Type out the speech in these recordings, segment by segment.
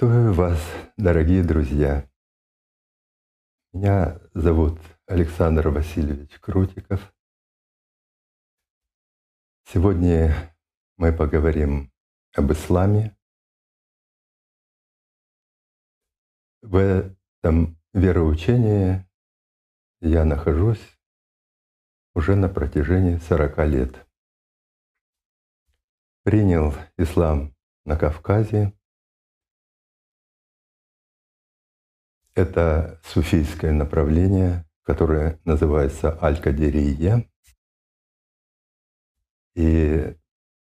Приветствую вас, дорогие друзья. Меня зовут Александр Васильевич Крутиков. Сегодня мы поговорим об исламе. В этом вероучении я нахожусь уже на протяжении 40 лет. Принял ислам на Кавказе. Это суфийское направление, которое называется Аль-Кадирия. И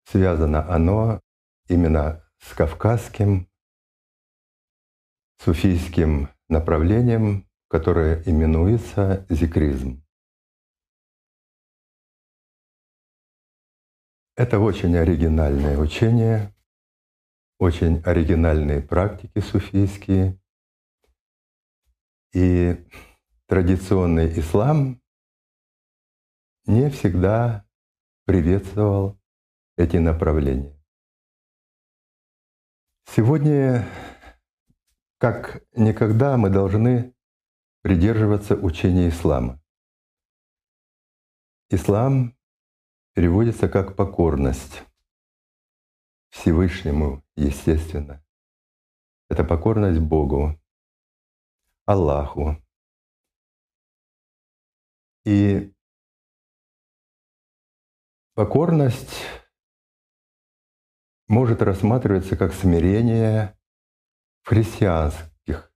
связано оно именно с кавказским суфийским направлением, которое именуется зикризм. Это очень оригинальное учение, очень оригинальные практики суфийские. И традиционный ислам не всегда приветствовал эти направления. Сегодня, как никогда, мы должны придерживаться учения ислама. Ислам переводится как покорность Всевышнему, естественно. Это покорность Богу, Аллаху. И покорность может рассматриваться как смирение в христианских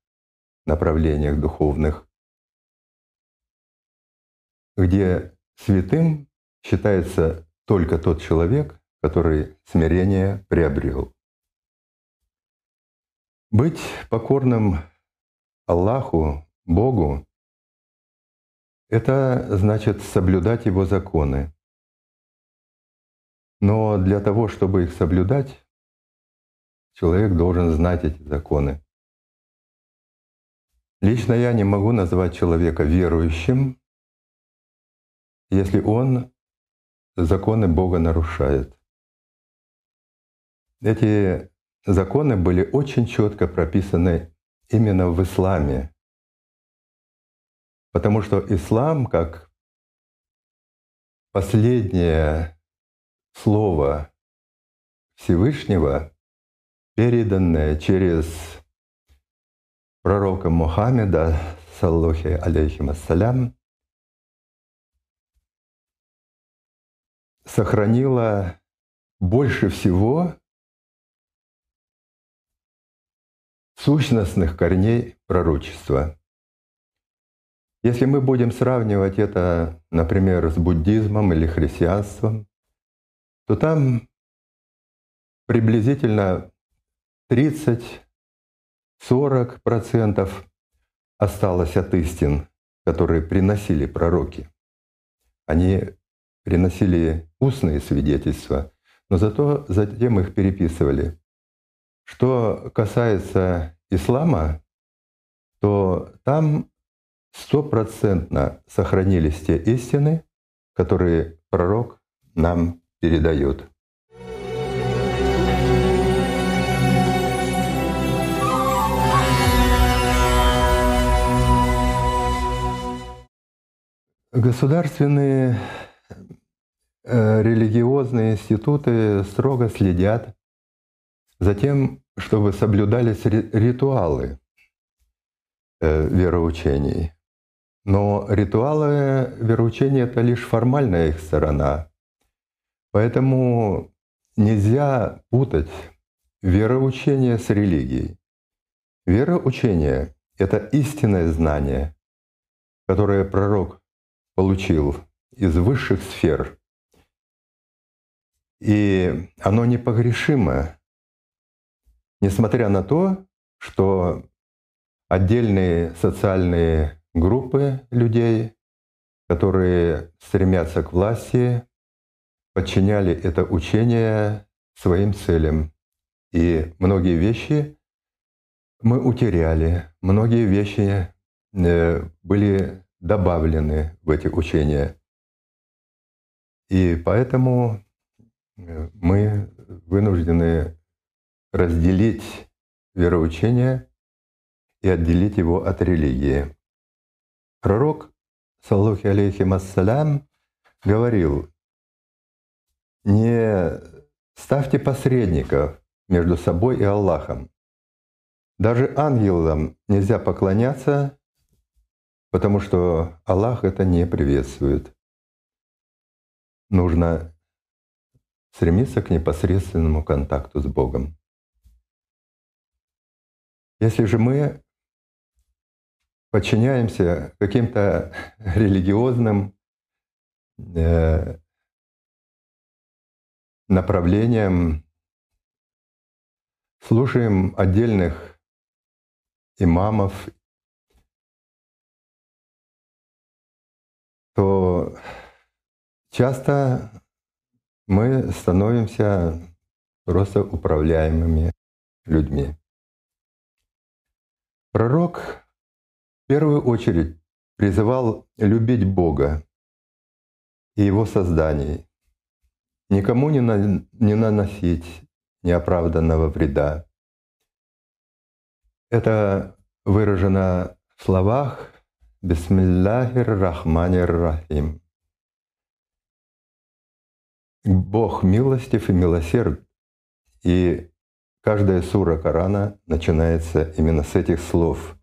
направлениях духовных, где святым считается только тот человек, который смирение приобрел. Быть покорным Аллаху, Богу, это значит соблюдать Его законы. Но для того, чтобы их соблюдать, человек должен знать эти законы. Лично я не могу назвать человека верующим, если он законы Бога нарушает. Эти законы были очень четко прописаны именно в исламе. Потому что ислам, как последнее слово Всевышнего, переданное через пророка Мухаммеда, саллахи алейхим ассалям, сохранила больше всего сущностных корней пророчества. Если мы будем сравнивать это, например, с буддизмом или христианством, то там приблизительно 30-40% осталось от истин, которые приносили пророки. Они приносили устные свидетельства, но зато затем их переписывали. Что касается ислама, то там стопроцентно сохранились те истины, которые пророк нам передает. Государственные Э, религиозные институты строго следят за тем, чтобы соблюдались ритуалы э, вероучений. Но ритуалы вероучения — это лишь формальная их сторона. Поэтому нельзя путать вероучение с религией. Вероучение — это истинное знание, которое пророк получил из высших сфер — и оно непогрешимо, несмотря на то, что отдельные социальные группы людей, которые стремятся к власти, подчиняли это учение своим целям. И многие вещи мы утеряли, многие вещи э, были добавлены в эти учения. И поэтому мы вынуждены разделить вероучения и отделить его от религии. Пророк, саллахи алейхи массалям, говорил, не ставьте посредников между собой и Аллахом. Даже ангелам нельзя поклоняться, потому что Аллах это не приветствует. Нужно стремиться к непосредственному контакту с Богом. Если же мы подчиняемся каким-то религиозным э, направлениям, слушаем отдельных имамов, то часто мы становимся просто управляемыми людьми. Пророк в первую очередь призывал любить Бога и Его созданий, никому не, на, не наносить неоправданного вреда. Это выражено в словах «Бисмиллахир Рахманир Рахим». Бог милостив и милосерд. И каждая сура Корана начинается именно с этих слов.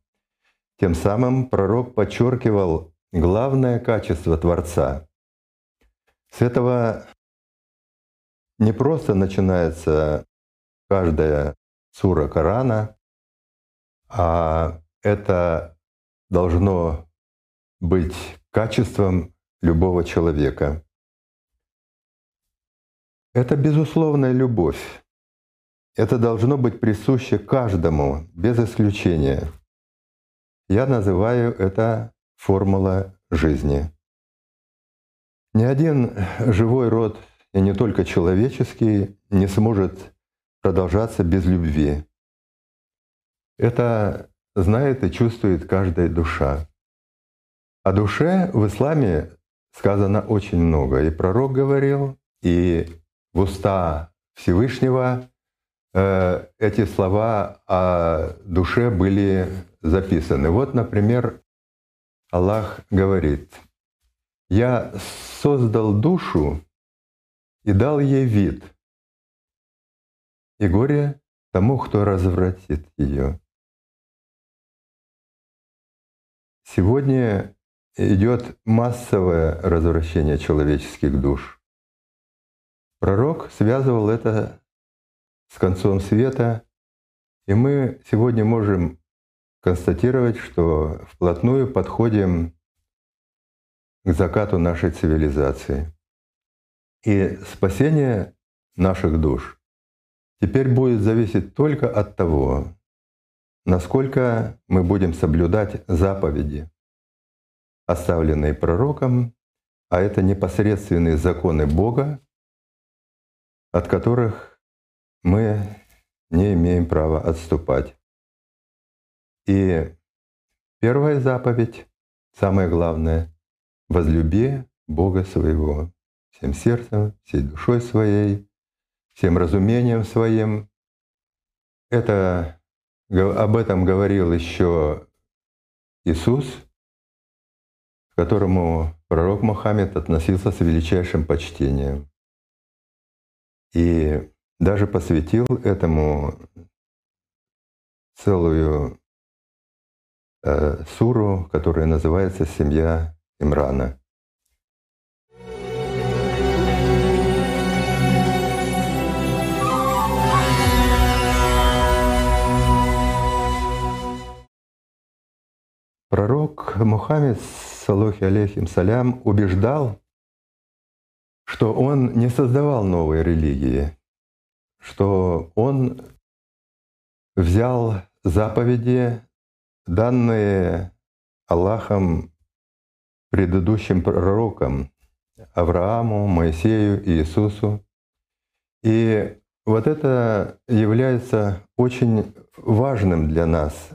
Тем самым пророк подчеркивал главное качество Творца. С этого не просто начинается каждая сура Корана, а это должно быть качеством любого человека. Это безусловная любовь. Это должно быть присуще каждому, без исключения. Я называю это формула жизни. Ни один живой род, и не только человеческий, не сможет продолжаться без любви. Это знает и чувствует каждая душа. О душе в исламе сказано очень много. И пророк говорил, и в уста Всевышнего эти слова о душе были записаны. Вот, например, Аллах говорит, «Я создал душу и дал ей вид, и горе тому, кто развратит ее». Сегодня идет массовое развращение человеческих душ. Пророк связывал это с концом света, и мы сегодня можем констатировать, что вплотную подходим к закату нашей цивилизации. И спасение наших душ теперь будет зависеть только от того, насколько мы будем соблюдать заповеди, оставленные пророком, а это непосредственные законы Бога, от которых мы не имеем права отступать. И первая заповедь, самое главное, возлюби Бога своего всем сердцем, всей душой своей, всем разумением своим. Это, об этом говорил еще Иисус, к которому пророк Мухаммед относился с величайшим почтением. И даже посвятил этому целую э, суру, которая называется «Семья Имрана». Пророк Мухаммед, салухи алейхим салям, убеждал что он не создавал новые религии, что он взял заповеди, данные Аллахом предыдущим пророкам Аврааму, Моисею Иисусу. И вот это является очень важным для нас.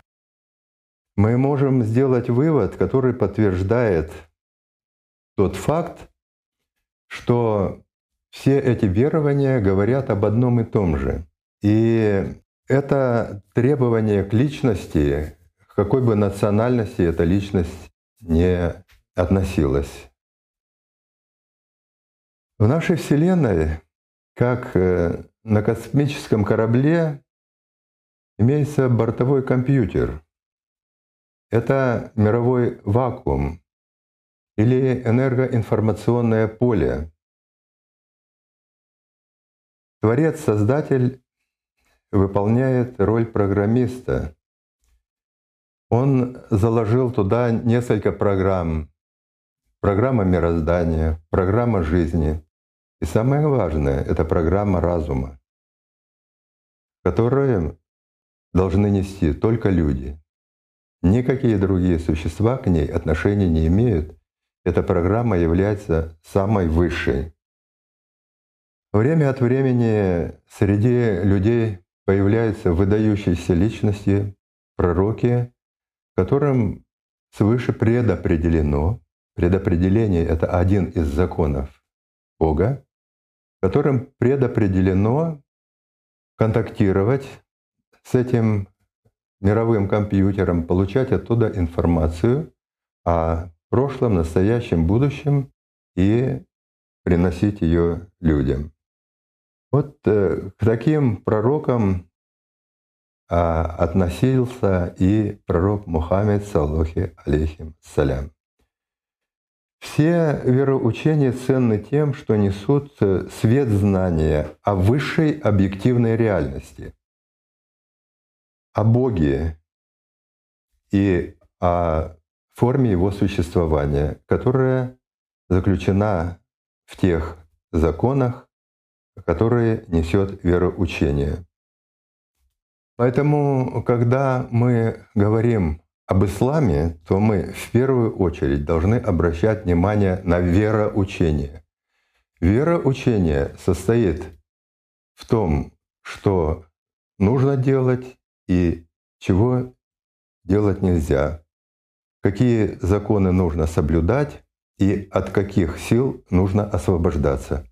Мы можем сделать вывод, который подтверждает тот факт, что все эти верования говорят об одном и том же. И это требование к личности, к какой бы национальности эта личность не относилась. В нашей Вселенной, как э, на космическом корабле, имеется бортовой компьютер. Это мировой вакуум или энергоинформационное поле. Творец-создатель выполняет роль программиста. Он заложил туда несколько программ. Программа мироздания, программа жизни. И самое важное — это программа разума, которую должны нести только люди. Никакие другие существа к ней отношения не имеют. Эта программа является самой высшей. Время от времени среди людей появляются выдающиеся личности, пророки, которым свыше предопределено, предопределение — это один из законов Бога, которым предопределено контактировать с этим мировым компьютером, получать оттуда информацию о прошлом, настоящем, будущем и приносить ее людям. Вот э, к таким пророкам а, относился и пророк Мухаммед, саллахи алейхим салям. Все вероучения ценны тем, что несут э, свет знания о высшей объективной реальности, о Боге и о форме его существования, которая заключена в тех законах, которые несет вероучение. Поэтому, когда мы говорим об исламе, то мы в первую очередь должны обращать внимание на вероучение. Вероучение состоит в том, что нужно делать и чего делать нельзя, какие законы нужно соблюдать и от каких сил нужно освобождаться.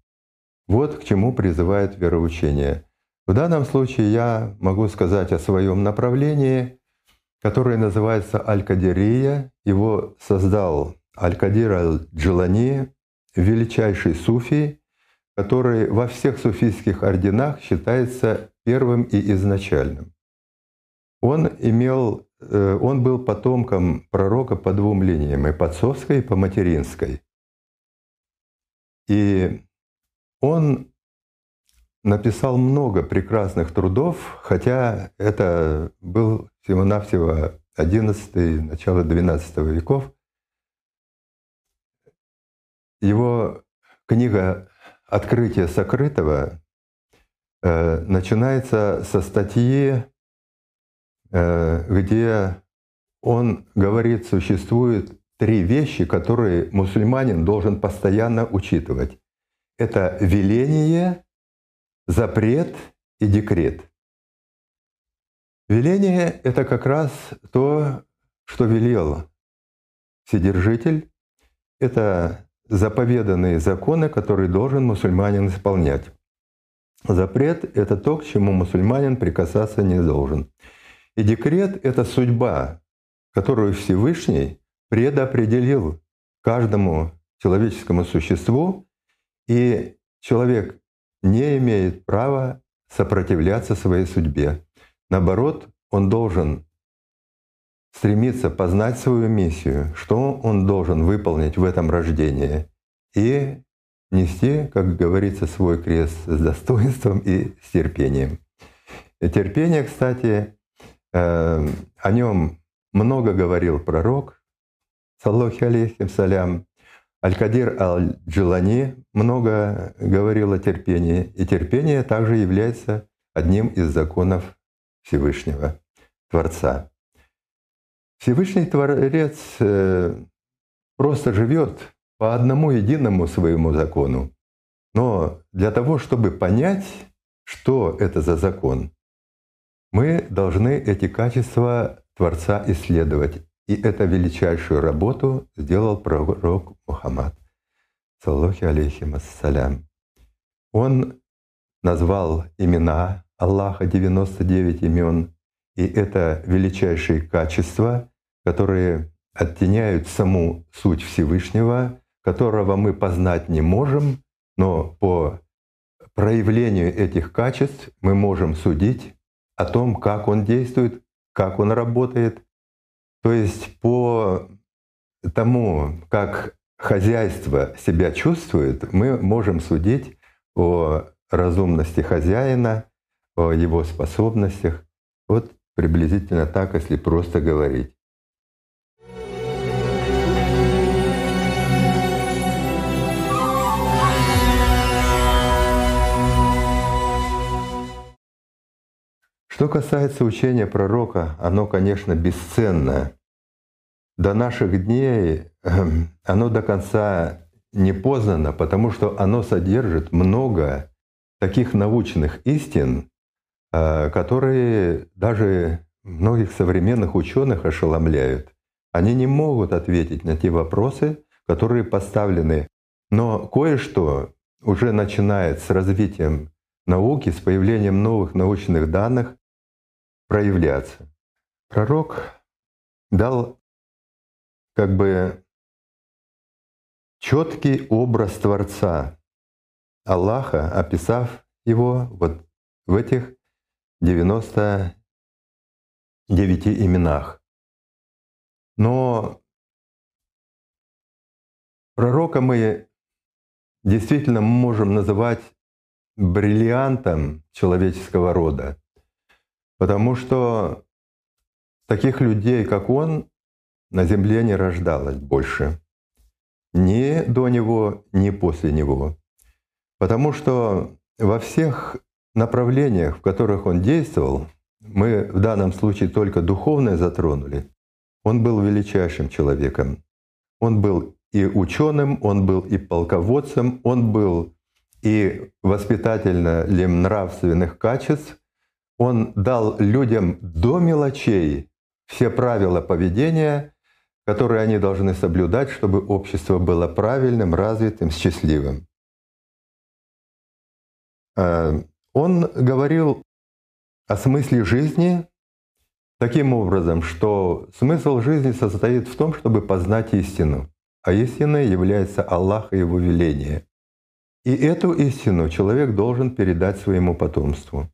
Вот к чему призывает вероучение. В данном случае я могу сказать о своем направлении – который называется Аль-Кадирия. Его создал Аль-Кадир Аль-Джилани, величайший суфий, который во всех суфийских орденах считается первым и изначальным. Он имел, э, он был потомком пророка по двум линиям, и по отцовской, и по материнской. И он написал много прекрасных трудов, хотя это был всего-навсего XI, начало XII веков. Его книга «Открытие сокрытого» э, начинается со статьи, э, где он говорит, существует три вещи, которые мусульманин должен постоянно учитывать. Это веление, запрет и декрет. Веление — это как раз то, что велел Вседержитель. Это заповеданные законы, которые должен мусульманин исполнять. Запрет — это то, к чему мусульманин прикасаться не должен. И декрет — это судьба, которую Всевышний предопределил каждому человеческому существу, и человек не имеет права сопротивляться своей судьбе. Наоборот, он должен стремиться познать свою миссию, что он должен выполнить в этом рождении и нести, как говорится, свой крест с достоинством и с терпением. Терпение, кстати, э, о нем много говорил пророк, саллахи алейхим салям, Аль-Кадир Аль-Джилани много говорил о терпении, и терпение также является одним из законов Всевышнего Творца. Всевышний Творец э, просто живет по одному единому своему закону. Но для того, чтобы понять, что это за закон, мы должны эти качества Творца исследовать и эту величайшую работу сделал пророк Мухаммад, саллахи алейхим ассалям. Он назвал имена Аллаха 99 имен, и это величайшие качества, которые оттеняют саму суть Всевышнего, которого мы познать не можем, но по проявлению этих качеств мы можем судить о том, как он действует, как он работает. То есть по тому, как хозяйство себя чувствует, мы можем судить о разумности хозяина, о его способностях. Вот приблизительно так, если просто говорить. Что касается учения пророка, оно, конечно, бесценное. До наших дней эм, оно до конца не познано, потому что оно содержит много таких научных истин, э, которые даже многих современных ученых ошеломляют. Они не могут ответить на те вопросы, которые поставлены. Но кое-что уже начинает с развитием науки, с появлением новых научных данных, проявляться. Пророк дал как бы четкий образ Творца Аллаха, описав его вот в этих 99 именах. Но пророка мы действительно можем называть бриллиантом человеческого рода. Потому что таких людей, как он, на земле не рождалось больше. Ни до него, ни после него. Потому что во всех направлениях, в которых он действовал, мы в данном случае только духовное затронули, он был величайшим человеком. Он был и ученым, он был и полководцем, он был и воспитательно нравственных качеств, он дал людям до мелочей все правила поведения, которые они должны соблюдать, чтобы общество было правильным, развитым, счастливым. Э, он говорил о смысле жизни таким образом, что смысл жизни состоит в том, чтобы познать истину, а истиной является Аллах и Его веление. И эту истину человек должен передать своему потомству.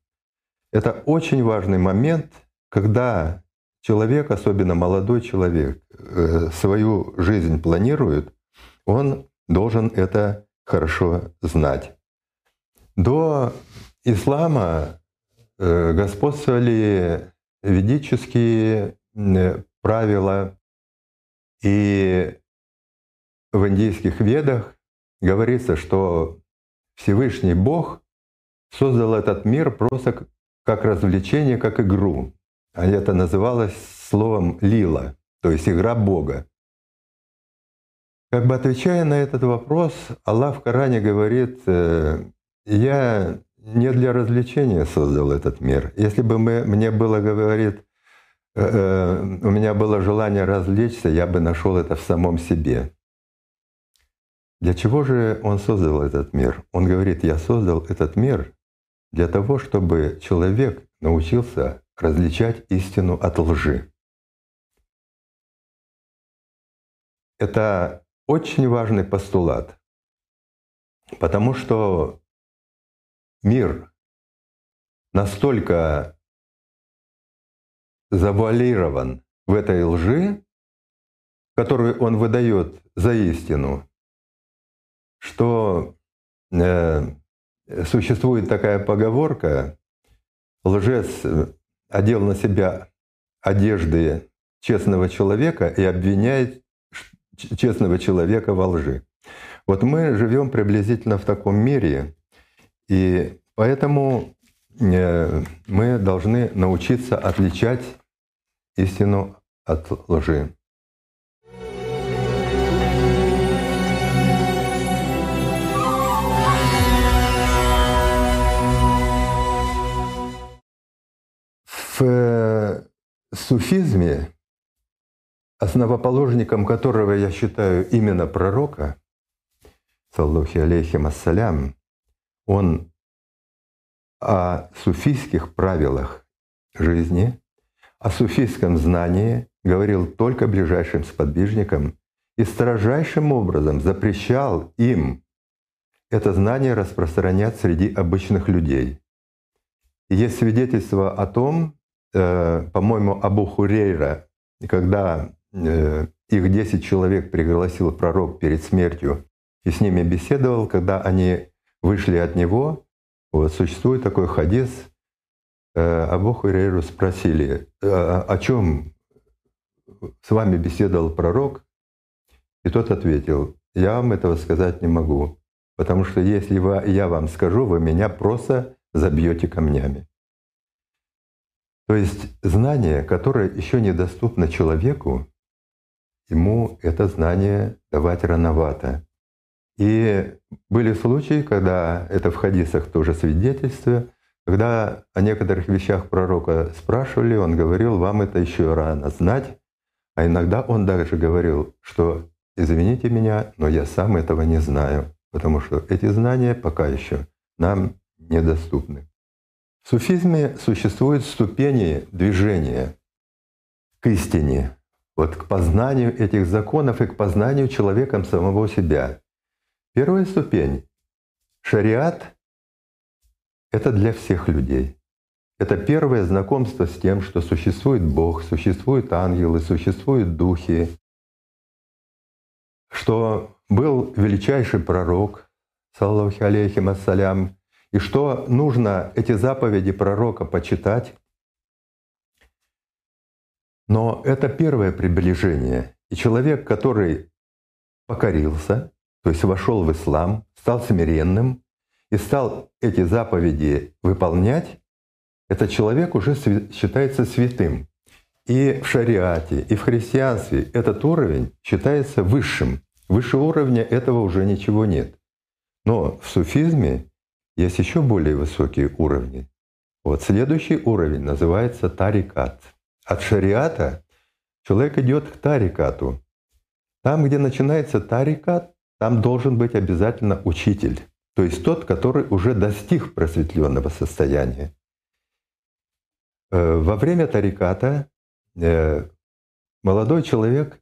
Это очень важный момент, когда человек, особенно молодой человек, э, свою жизнь планирует, он должен это хорошо знать. До ислама э, господствовали ведические э, правила, и в индийских ведах говорится, что Всевышний Бог создал этот мир просто как развлечение, как игру. А это называлось словом «лила», то есть игра Бога. Как бы отвечая на этот вопрос, Аллах в Коране говорит, э, «Я не для развлечения создал этот мир. Если бы мы, мне было, говорит, э, э, у меня было желание развлечься, я бы нашел это в самом себе. Для чего же он создал этот мир? Он говорит, я создал этот мир для того, чтобы человек научился различать истину от лжи. Это очень важный постулат, потому что мир настолько завуалирован в этой лжи, которую он выдает за истину, что э, существует такая поговорка, лжец одел на себя одежды честного человека и обвиняет честного человека во лжи. Вот мы живем приблизительно в таком мире, и поэтому э, мы должны научиться отличать истину от лжи. В э, суфизме, основоположником которого я считаю именно пророка, саллахи алейхим ассалям, он о суфийских правилах жизни, о суфийском знании говорил только ближайшим сподвижникам и строжайшим образом запрещал им это знание распространять среди обычных людей. Есть свидетельство о том, э, по-моему, Абу Хурейра, когда э, их 10 человек пригласил пророк перед смертью и с ними беседовал, когда они вышли от него, вот существует такой хадис, э, Абу Хурейру спросили, о чем с вами беседовал пророк, и тот ответил, я вам этого сказать не могу, потому что если я вам скажу, вы меня просто забьете камнями. То есть знание, которое еще недоступно человеку, ему это знание давать рановато. И были случаи, когда это в хадисах тоже свидетельство, когда о некоторых вещах пророка спрашивали, он говорил, вам это еще рано знать, а иногда он даже говорил, что извините меня, но я сам этого не знаю, потому что эти знания пока еще нам недоступны. Суфизме существуют ступени движения к истине, вот к познанию этих законов и к познанию человеком самого себя. Первая ступень — шариат — это для всех людей. Это первое знакомство с тем, что существует Бог, существуют ангелы, существуют духи, что был величайший пророк, саллаху алейхим ассалям, и что нужно эти заповеди пророка почитать. Но это первое приближение. И человек, который покорился, то есть вошел в ислам, стал смиренным и стал эти заповеди выполнять, этот человек уже считается святым. И в шариате, и в христианстве этот уровень считается высшим. Выше уровня этого уже ничего нет. Но в суфизме есть еще более высокие уровни. Вот следующий уровень называется тарикат. От шариата человек идет к тарикату. Там, где начинается тарикат, там должен быть обязательно учитель, то есть тот, который уже достиг просветленного состояния. Э, во время тариката э, молодой человек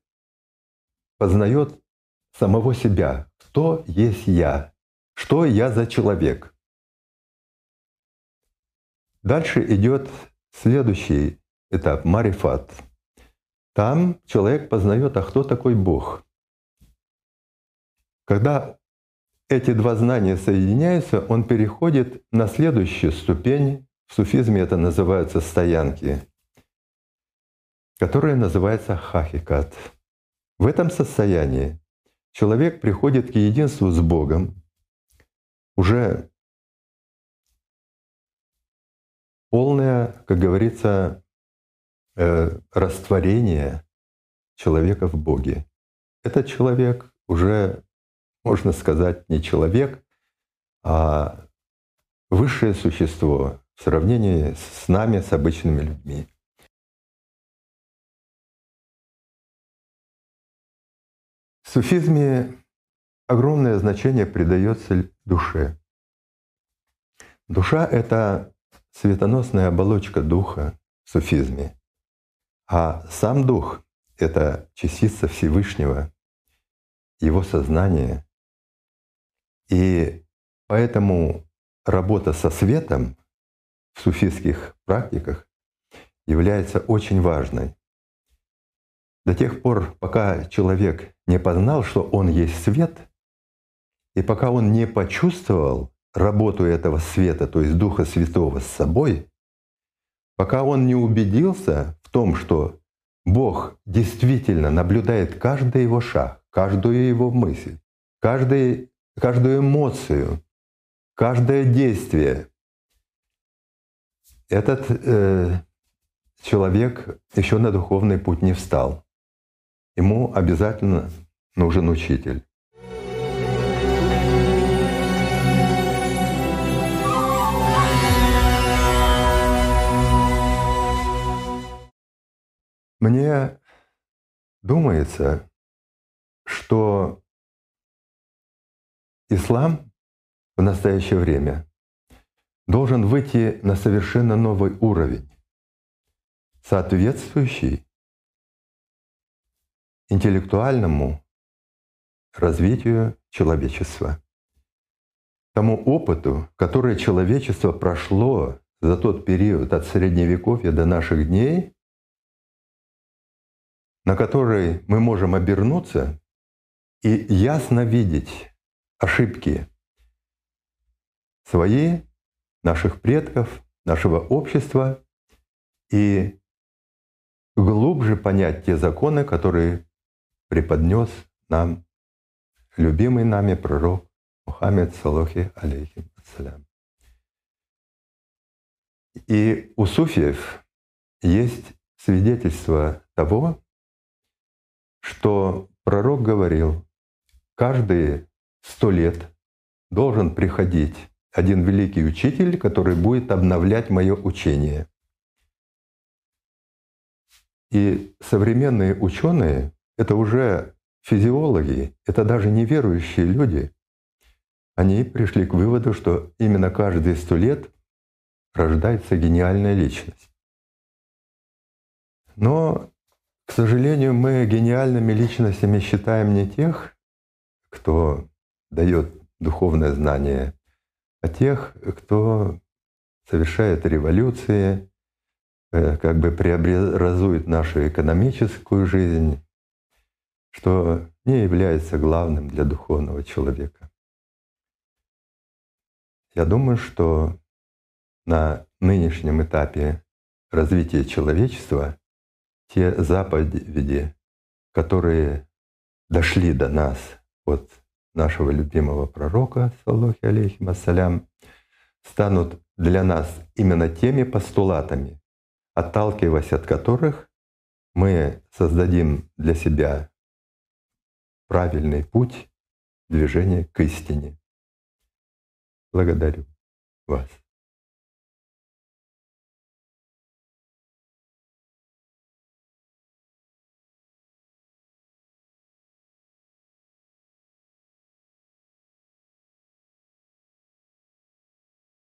познает самого себя, кто есть я, что я за человек. Дальше идет следующий этап – марифат. Там человек познает, а кто такой Бог. Когда эти два знания соединяются, он переходит на следующую ступень в суфизме это называются стоянки, которые называются хахикат. В этом состоянии человек приходит к единству с Богом, уже полное, как говорится, э, растворение человека в Боге. Этот человек уже, можно сказать, не человек, а высшее существо, в сравнении с нами, с обычными людьми. В суфизме огромное значение придается душе. Душа — это светоносная оболочка духа в суфизме, а сам дух — это частица Всевышнего, его сознание. И поэтому работа со светом в суфийских практиках является очень важной. До тех пор, пока человек не познал, что он есть свет, и пока он не почувствовал работу этого света, то есть Духа Святого с собой, пока он не убедился в том, что Бог действительно наблюдает каждый его шаг, каждую его мысль, каждый, каждую эмоцию, каждое действие, этот э, человек еще на духовный путь не встал. Ему обязательно нужен учитель. Мне думается, что ислам в настоящее время должен выйти на совершенно новый уровень, соответствующий интеллектуальному развитию человечества, тому опыту, который человечество прошло за тот период от Средневековья до наших дней, на который мы можем обернуться и ясно видеть ошибки свои, наших предков, нашего общества и глубже понять те законы, которые преподнес нам любимый нами пророк Мухаммед Салохи алейхим ассалям. И у суфиев есть свидетельство того, что пророк говорил, каждые сто лет должен приходить один великий учитель, который будет обновлять мое учение. И современные ученые — это уже физиологи, это даже неверующие люди. Они пришли к выводу, что именно каждые сто лет рождается гениальная личность. Но, к сожалению, мы гениальными личностями считаем не тех, кто дает духовное знание, а тех, кто совершает революции, э, как бы преобразует нашу экономическую жизнь, что не является главным для духовного человека. Я думаю, что на нынешнем этапе развития человечества те заповеди, которые дошли до нас от нашего любимого пророка, саллахи алейхим ассалям, станут для нас именно теми постулатами, отталкиваясь от которых мы создадим для себя правильный путь движения к истине. Благодарю вас.